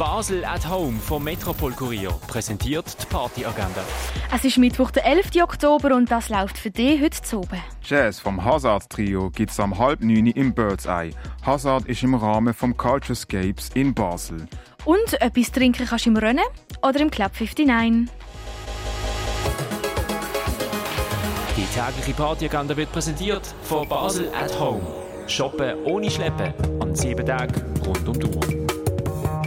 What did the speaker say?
Basel at Home vom Metropol Kurier präsentiert die Partyagenda. Es ist Mittwoch, der 11. Oktober und das läuft für dich heute zu oben. Jazz vom Hazard Trio gibt es am halb neun im Bird's Eye. Hazard ist im Rahmen vom Culturescapes in Basel. Und etwas trinken kannst du im Rennen oder im Club 59. Die tägliche Partyagenda wird präsentiert von Basel at Home. Shoppen ohne Schleppen an sieben Tagen rund um die Uhr.